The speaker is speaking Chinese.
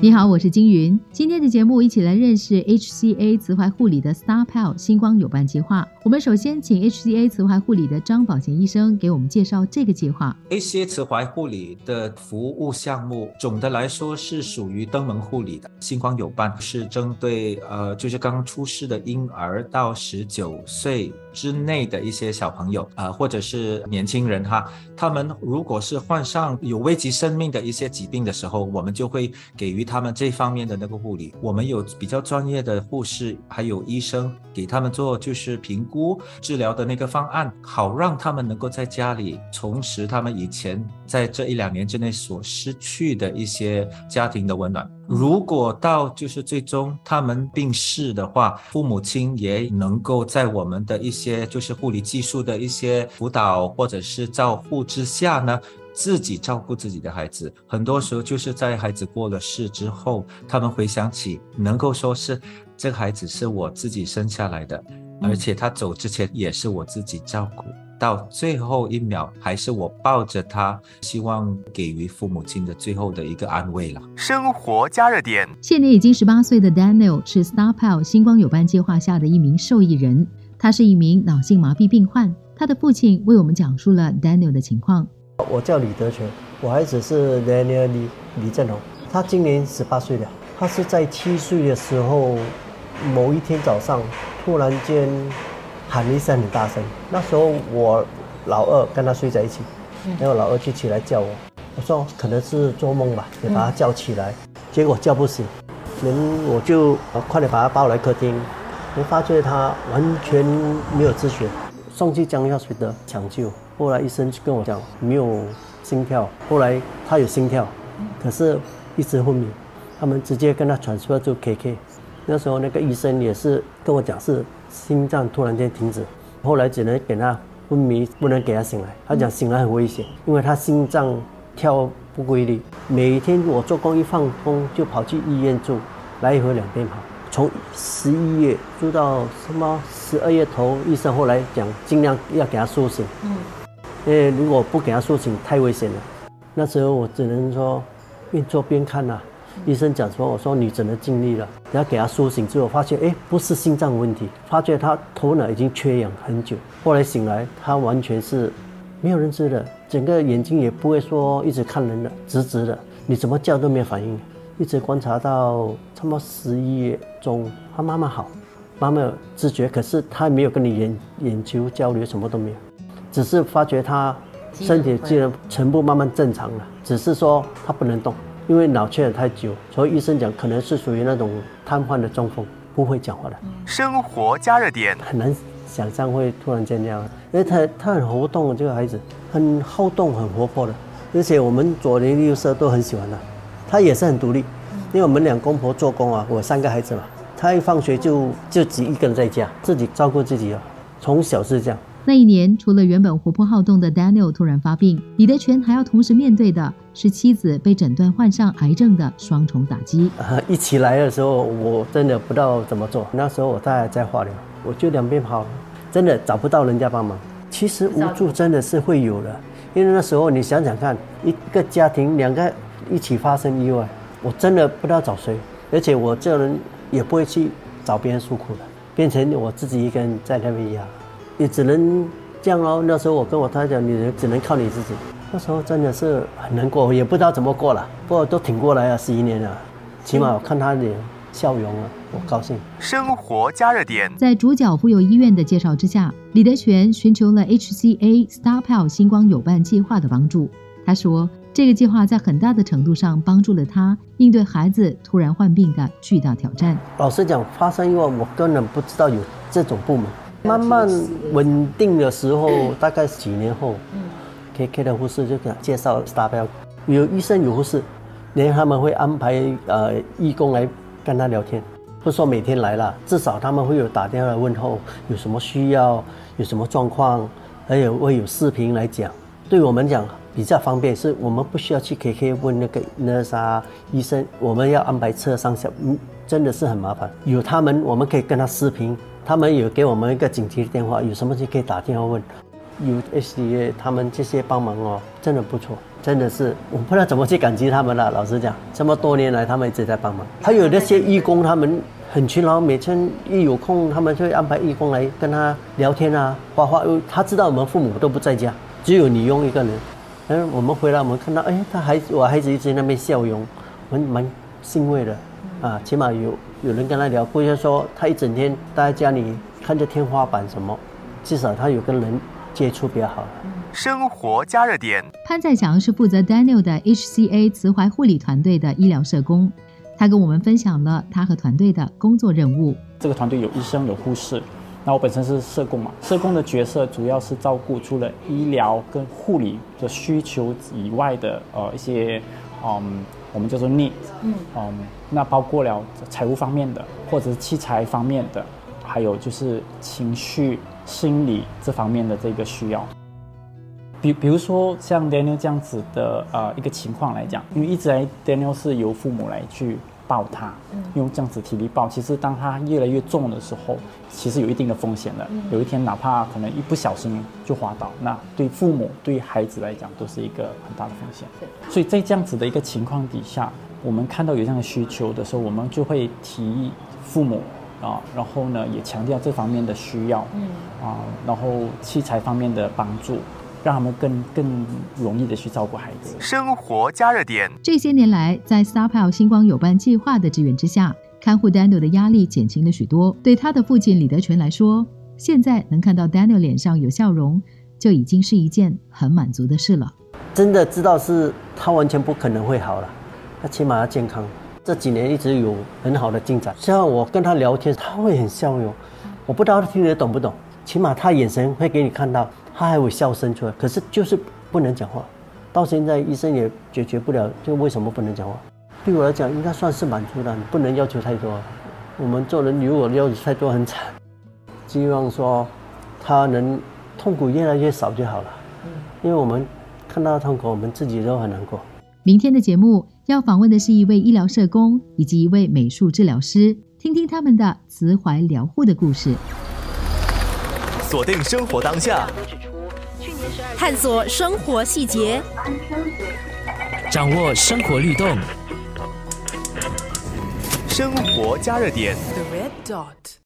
你好，我是金云。今天的节目一起来认识 HCA 慈怀护理的 Star Pal 星光有伴计划。我们首先请 HCA 慈怀护理的张宝贤医生给我们介绍这个计划。HCA 慈怀护理的服务项目，总的来说是属于登门护理的。星光有伴是针对呃，就是刚刚出世的婴儿到十九岁之内的一些小朋友啊、呃，或者是年轻人哈，他们如果是患上有危及生命的一些疾病的时候，我们就会给予他们这方面的那个护理。我们有比较专业的护士，还有医生给他们做就是评估治疗的那个方案，好让他们能够在家里重拾他们以前在这一两年之内所失去的一些家庭的温暖。如果到就是最终他们病逝的话，父母亲也能够在我们的一些就是护理技术的一些辅导或者是照护之下呢。自己照顾自己的孩子，很多时候就是在孩子过了世之后，他们回想起，能够说是这个孩子是我自己生下来的，而且他走之前也是我自己照顾，到最后一秒还是我抱着他，希望给予父母亲的最后的一个安慰了。生活加热点，现年已经十八岁的 Daniel 是 Star Pal 星光有伴计划下的一名受益人，他是一名脑性麻痹病患，他的父亲为我们讲述了 Daniel 的情况。我叫李德全，我孩子是 Daniel 李李正龙，他今年十八岁了。他是在七岁的时候，某一天早上突然间喊了一声很大声。那时候我老二跟他睡在一起，然后老二就起来叫我，我说可能是做梦吧，也把他叫起来，结果叫不醒，人我就快点把他抱来客厅，我发觉他完全没有知觉，送去江药水的抢救。后来医生就跟我讲没有心跳，后来他有心跳，可是一直昏迷，他们直接跟他传输就 KK。那时候那个医生也是跟我讲是心脏突然间停止，后来只能给他昏迷，不能给他醒来。他讲醒来很危险，因为他心脏跳不规律。每天我做工一放工就跑去医院住，来回两边跑。从十一月住到什么十二月头，医生后来讲尽量要给他苏醒。嗯。因为如果不给他苏醒，太危险了。那时候我只能说边做边看呐、啊。医生讲说，我说你只能尽力了。然后给他苏醒之后，发现哎，不是心脏问题，发觉他头脑已经缺氧很久。后来醒来，他完全是没有认知的，整个眼睛也不会说一直看人的，直直的，你怎么叫都没有反应。一直观察到差不多十一月中，他妈妈好，妈妈有知觉，可是他没有跟你眼眼球交流，什么都没有。只是发觉他身体机能全部慢慢正常了，只是说他不能动，因为脑缺氧太久，所以医生讲可能是属于那种瘫痪的中风，不会讲话的。生活加热点，很难想象会突然间这样，因为他他很活动，这个孩子很好动、很活泼的，而且我们左邻右舍都很喜欢他，他也是很独立，因为我们两公婆做工啊，我三个孩子嘛，他一放学就就只一个人在家，自己照顾自己啊，从小是这样。那一年，除了原本活泼好动的 Daniel 突然发病，李德全还要同时面对的是妻子被诊断患上癌症的双重打击。啊，一起来的时候，我真的不知道怎么做。那时候我太太在化疗，我就两边跑，真的找不到人家帮忙。其实无助真的是会有的，因为那时候你想想看，一个家庭两个一起发生意外，我真的不知道找谁，而且我这人也不会去找别人诉苦的，变成我自己一个人在那边压。也只能这样喽。那时候我跟我太太讲，你只能靠你自己。那时候真的是很难过，也不知道怎么过了。不过都挺过来了，十一年了，起码我看他的笑容了，我高兴。生活加热点，在主角妇幼医院的介绍之下，李德全寻求了 HCA Star Pal 星光友伴计划的帮助。他说，这个计划在很大的程度上帮助了他应对孩子突然患病的巨大挑战。老实讲，发生意外我根本不知道有这种部门。慢慢稳定的时候，大概几年后，K K 的护士就给他介绍 Star Pal，有医生有护士，连他们会安排呃义工来跟他聊天，不说每天来了，至少他们会有打电话来问候，有什么需要，有什么状况，还有会有视频来讲。对我们讲比较方便，是我们不需要去 KK 问那个 nurse 啊医生，我们要安排车上下，嗯，真的是很麻烦。有他们，我们可以跟他视频，他们有给我们一个紧急的电话，有什么事可以打电话问。有 SDA 他们这些帮忙哦，真的不错，真的是我不知道怎么去感激他们了。老实讲，这么多年来他们一直在帮忙，还有那些义工，他们很勤劳，每天一有空，他们就会安排义工来跟他聊天啊，画画。他知道我们父母都不在家，只有你用一个人。嗯，我们回来，我们看到，哎，他孩子，我孩子一直在那边笑容，蛮蛮欣慰的，啊，起码有有人跟他聊，不是说他一整天待在家里看着天花板什么，至少他有跟人。接触比较好。生活加热点，潘在强是负责 Daniel 的 HCA 慈怀护理团队的医疗社工，他跟我们分享了他和团队的工作任务。这个团队有医生有护士，那我本身是社工嘛，社工的角色主要是照顾除了医疗跟护理的需求以外的呃一些嗯我们叫做 need，嗯嗯，那包括了财务方面的或者是器材方面的，还有就是情绪。心理这方面的这个需要，比比如说像 Daniel 这样子的呃一个情况来讲，因为一直来 Daniel 是由父母来去抱他，用这样子体力抱，其实当他越来越重的时候，其实有一定的风险的。有一天哪怕可能一不小心就滑倒，那对父母对孩子来讲都是一个很大的风险。所以在这样子的一个情况底下，我们看到有这样的需求的时候，我们就会提议父母。啊，然后呢，也强调这方面的需要，嗯，啊，然后器材方面的帮助，让他们更更容易的去照顾孩子。生活加热点。这些年来，在 StarPal 星光有伴计划的支援之下，看护 Daniel 的压力减轻了许多。对他的父亲李德全来说，现在能看到 Daniel 脸上有笑容，就已经是一件很满足的事了。真的知道是他完全不可能会好了，他起码要健康。这几年一直有很好的进展，像我跟他聊天，他会很笑容。我不知道他听得懂不懂，起码他眼神会给你看到，他还会笑声出来。可是就是不能讲话，到现在医生也解决不了，就为什么不能讲话？对我来讲，应该算是满足的，不能要求太多。我们做人如果要求太多很惨，希望说他能痛苦越来越少就好了。因为我们看到痛苦，我们自己都很难过。明天的节目要访问的是一位医疗社工以及一位美术治疗师，听听他们的慈怀疗护的故事。锁定生活当下，探索生活细节，掌握生活律动，生活加热点。The red dot.